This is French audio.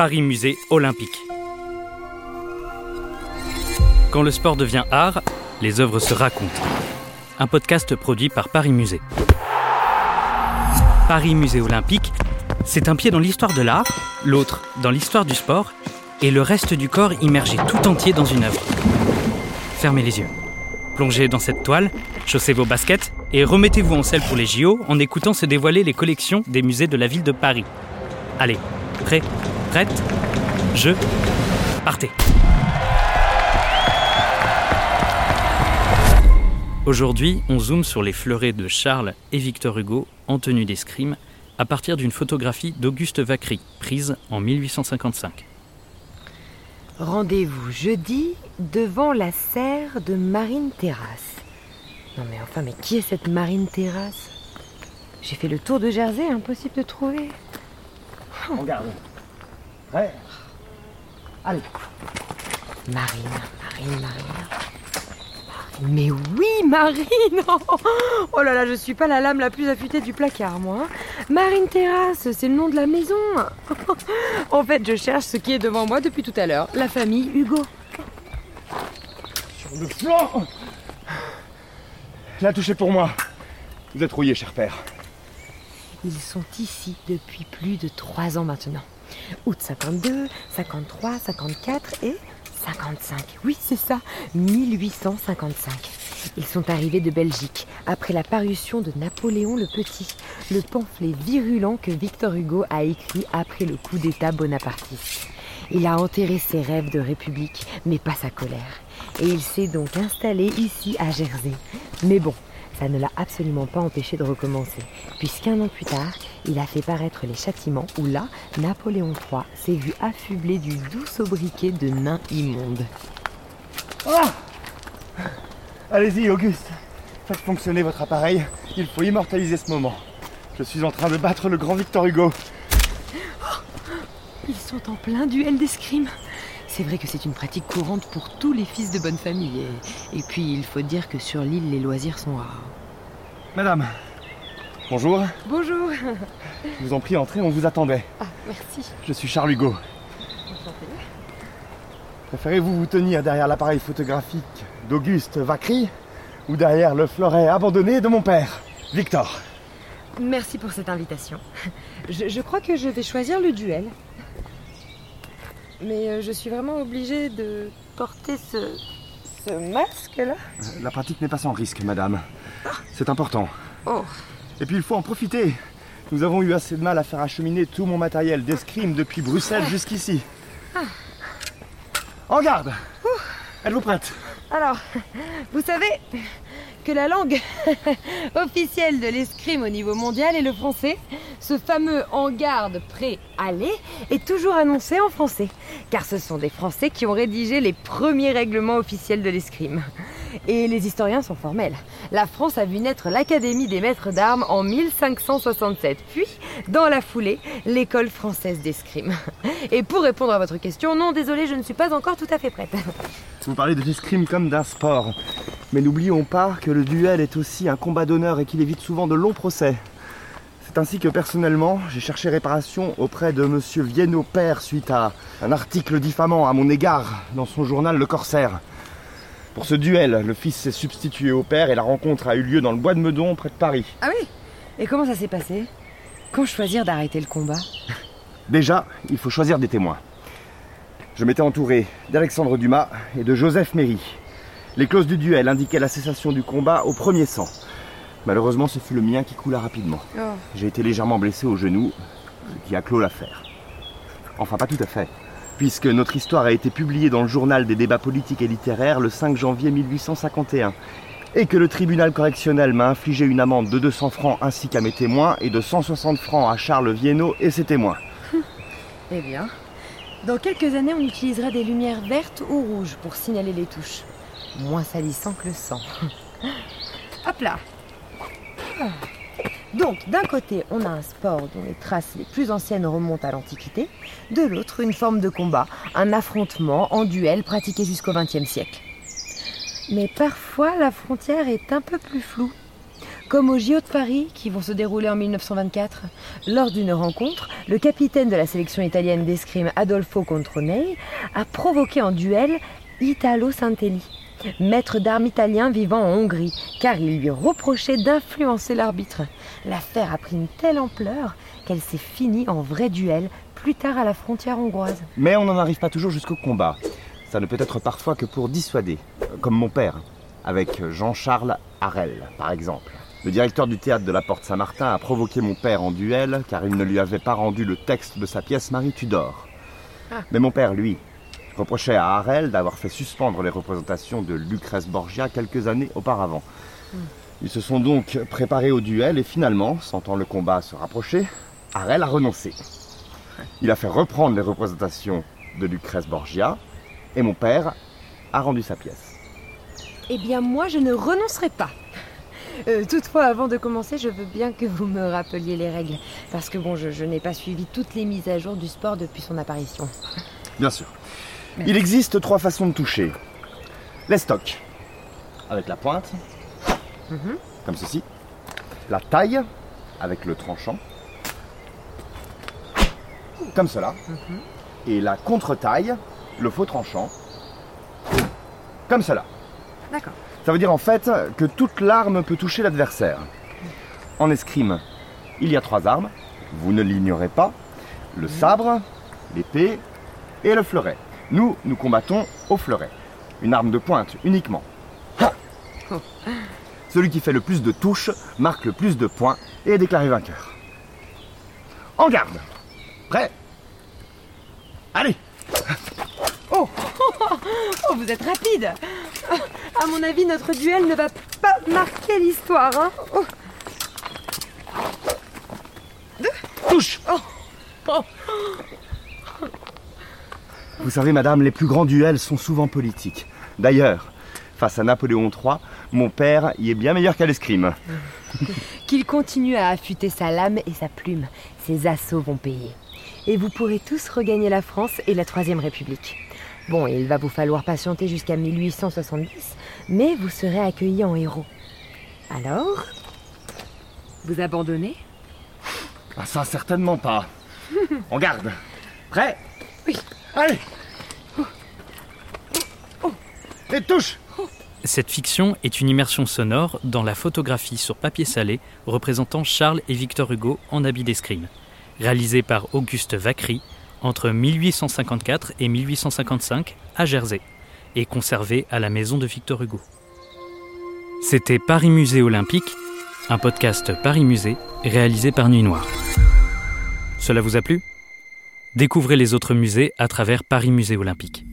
Paris Musée Olympique. Quand le sport devient art, les œuvres se racontent. Un podcast produit par Paris Musée. Paris Musée Olympique, c'est un pied dans l'histoire de l'art, l'autre dans l'histoire du sport, et le reste du corps immergé tout entier dans une œuvre. Fermez les yeux. Plongez dans cette toile, chaussez vos baskets et remettez-vous en selle pour les JO en écoutant se dévoiler les collections des musées de la ville de Paris. Allez, prêt, prête, je, partez. Aujourd'hui, on zoome sur les fleurets de Charles et Victor Hugo en tenue d'escrime à partir d'une photographie d'Auguste Vacry, prise en 1855. Rendez-vous jeudi devant la serre de Marine Terrasse. Non mais enfin, mais qui est cette Marine Terrasse? J'ai fait le tour de Jersey, impossible de trouver. On garde. Prêt Allez. Marine, Marine, Marine. Mais oui, Marine Oh là là, je suis pas la lame la plus affûtée du placard, moi. Marine Terrasse, c'est le nom de la maison. en fait, je cherche ce qui est devant moi depuis tout à l'heure. La famille Hugo. Sur le flanc La touche est pour moi. Vous êtes rouillé, cher père. Ils sont ici depuis plus de trois ans maintenant. Août 52, 53, 54 et 55. Oui, c'est ça, 1855. Ils sont arrivés de Belgique après la parution de Napoléon le Petit, le pamphlet virulent que Victor Hugo a écrit après le coup d'État bonapartiste. Il a enterré ses rêves de république, mais pas sa colère. Et il s'est donc installé ici à Jersey. Mais bon, ça ne l'a absolument pas empêché de recommencer, puisqu'un an plus tard, il a fait paraître les châtiments où là, Napoléon III s'est vu affublé du doux sobriquet de nain immonde. Ah Allez-y, Auguste. Faites fonctionner votre appareil. Il faut immortaliser ce moment. Je suis en train de battre le grand Victor Hugo. Ils sont en plein duel d'escrime. C'est vrai que c'est une pratique courante pour tous les fils de bonne famille. Et, et puis, il faut dire que sur l'île, les loisirs sont rares. Madame. Bonjour. Bonjour. Je vous en prie, entrez, on vous attendait. Ah, merci. Je suis Charles Hugo. Préférez-vous vous tenir derrière l'appareil photographique d'Auguste Vacry ou derrière le fleuret abandonné de mon père, Victor? Merci pour cette invitation. Je, je crois que je vais choisir le duel. Mais euh, je suis vraiment obligée de porter ce, ce masque-là. La pratique n'est pas sans risque, madame. C'est important. Oh, Et puis il faut en profiter. Nous avons eu assez de mal à faire acheminer tout mon matériel d'escrime depuis Bruxelles jusqu'ici. En garde Êtes-vous prête? Alors, vous savez que la langue officielle de l'escrime au niveau mondial est le français. Ce fameux en garde prêt aller est toujours annoncé en français, car ce sont des Français qui ont rédigé les premiers règlements officiels de l'escrime. Et les historiens sont formels. La France a vu naître l'Académie des maîtres d'armes en 1567, puis, dans la foulée, l'école française d'escrime. Et pour répondre à votre question, non, désolé, je ne suis pas encore tout à fait prête. Vous parlez de l'escrime comme d'un sport. Mais n'oublions pas que le duel est aussi un combat d'honneur et qu'il évite souvent de longs procès. C'est ainsi que personnellement, j'ai cherché réparation auprès de monsieur Viennot père suite à un article diffamant à mon égard dans son journal Le Corsaire. Pour ce duel, le fils s'est substitué au père et la rencontre a eu lieu dans le bois de Meudon près de Paris. Ah oui Et comment ça s'est passé? Quand choisir d'arrêter le combat? Déjà, il faut choisir des témoins. Je m'étais entouré d'Alexandre Dumas et de Joseph Méry. Les clauses du duel indiquaient la cessation du combat au premier sang. Malheureusement, ce fut le mien qui coula rapidement. Oh. J'ai été légèrement blessé au genou, ce qui a clos l'affaire. Enfin, pas tout à fait, puisque notre histoire a été publiée dans le journal des débats politiques et littéraires le 5 janvier 1851, et que le tribunal correctionnel m'a infligé une amende de 200 francs ainsi qu'à mes témoins et de 160 francs à Charles Viennot et ses témoins. Eh bien, dans quelques années, on utilisera des lumières vertes ou rouges pour signaler les touches. Moins salissant que le sang. Hop là. Donc, d'un côté, on a un sport dont les traces les plus anciennes remontent à l'Antiquité, de l'autre, une forme de combat, un affrontement en duel pratiqué jusqu'au XXe siècle. Mais parfois, la frontière est un peu plus floue. Comme aux JO de Paris, qui vont se dérouler en 1924. Lors d'une rencontre, le capitaine de la sélection italienne d'escrime Adolfo Contronei a provoqué en duel Italo Santelli, maître d'armes italien vivant en Hongrie, car il lui reprochait d'influencer l'arbitre. L'affaire a pris une telle ampleur qu'elle s'est finie en vrai duel plus tard à la frontière hongroise. Mais on n'en arrive pas toujours jusqu'au combat. Ça ne peut être parfois que pour dissuader, comme mon père, avec Jean-Charles Harel, par exemple. Le directeur du théâtre de la Porte Saint-Martin a provoqué mon père en duel car il ne lui avait pas rendu le texte de sa pièce Marie Tudor. Ah. Mais mon père, lui, reprochait à Harel d'avoir fait suspendre les représentations de Lucrèce Borgia quelques années auparavant. Ils se sont donc préparés au duel et finalement, sentant le combat se rapprocher, Harel a renoncé. Il a fait reprendre les représentations de Lucrèce Borgia et mon père a rendu sa pièce. Eh bien, moi, je ne renoncerai pas. Euh, toutefois, avant de commencer, je veux bien que vous me rappeliez les règles. Parce que bon, je, je n'ai pas suivi toutes les mises à jour du sport depuis son apparition. Bien sûr. Il existe trois façons de toucher. Les stocks, avec la pointe, Mhm. comme ceci. La taille, avec le tranchant, comme cela. Et la contre-taille, le faux tranchant, comme cela. D'accord. Ça veut dire en fait que toute l'arme peut toucher l'adversaire. En escrime, il y a trois armes, vous ne l'ignorez pas, le sabre, l'épée et le fleuret. Nous, nous combattons au fleuret, une arme de pointe uniquement. Celui qui fait le plus de touches marque le plus de points et est déclaré vainqueur. En garde. Prêt Allez Oh, vous êtes rapide. À mon avis, notre duel ne va pas marquer l'histoire, hein. Oh, Touche. Oh. Vous savez, madame, les plus grands duels sont souvent politiques. D'ailleurs, face à Napoléon III, mon père y est bien meilleur qu'à l'escrime. Qu'il continue à affûter sa lame et sa plume. Ses assauts vont payer. Et vous pourrez tous regagner la France et la Troisième République. Bon, il va vous falloir patienter jusqu'à 1870, mais vous serez accueillis en héros. Alors Vous abandonnez? Ah ça, certainement pas. En garde Prêt? Oui. Allez Cette fiction est une immersion sonore dans la photographie sur papier salé représentant Charles et Victor Hugo en habit d'escrime, réalisée par Auguste Vacry entre 1854 et 1855 à Jersey et conservée à la maison de Victor Hugo. C'était Paris Musée Olympique, un podcast Paris Musée réalisé par Nuit Noire. Cela vous a plu? Découvrez les autres musées à travers Paris Musée Olympique.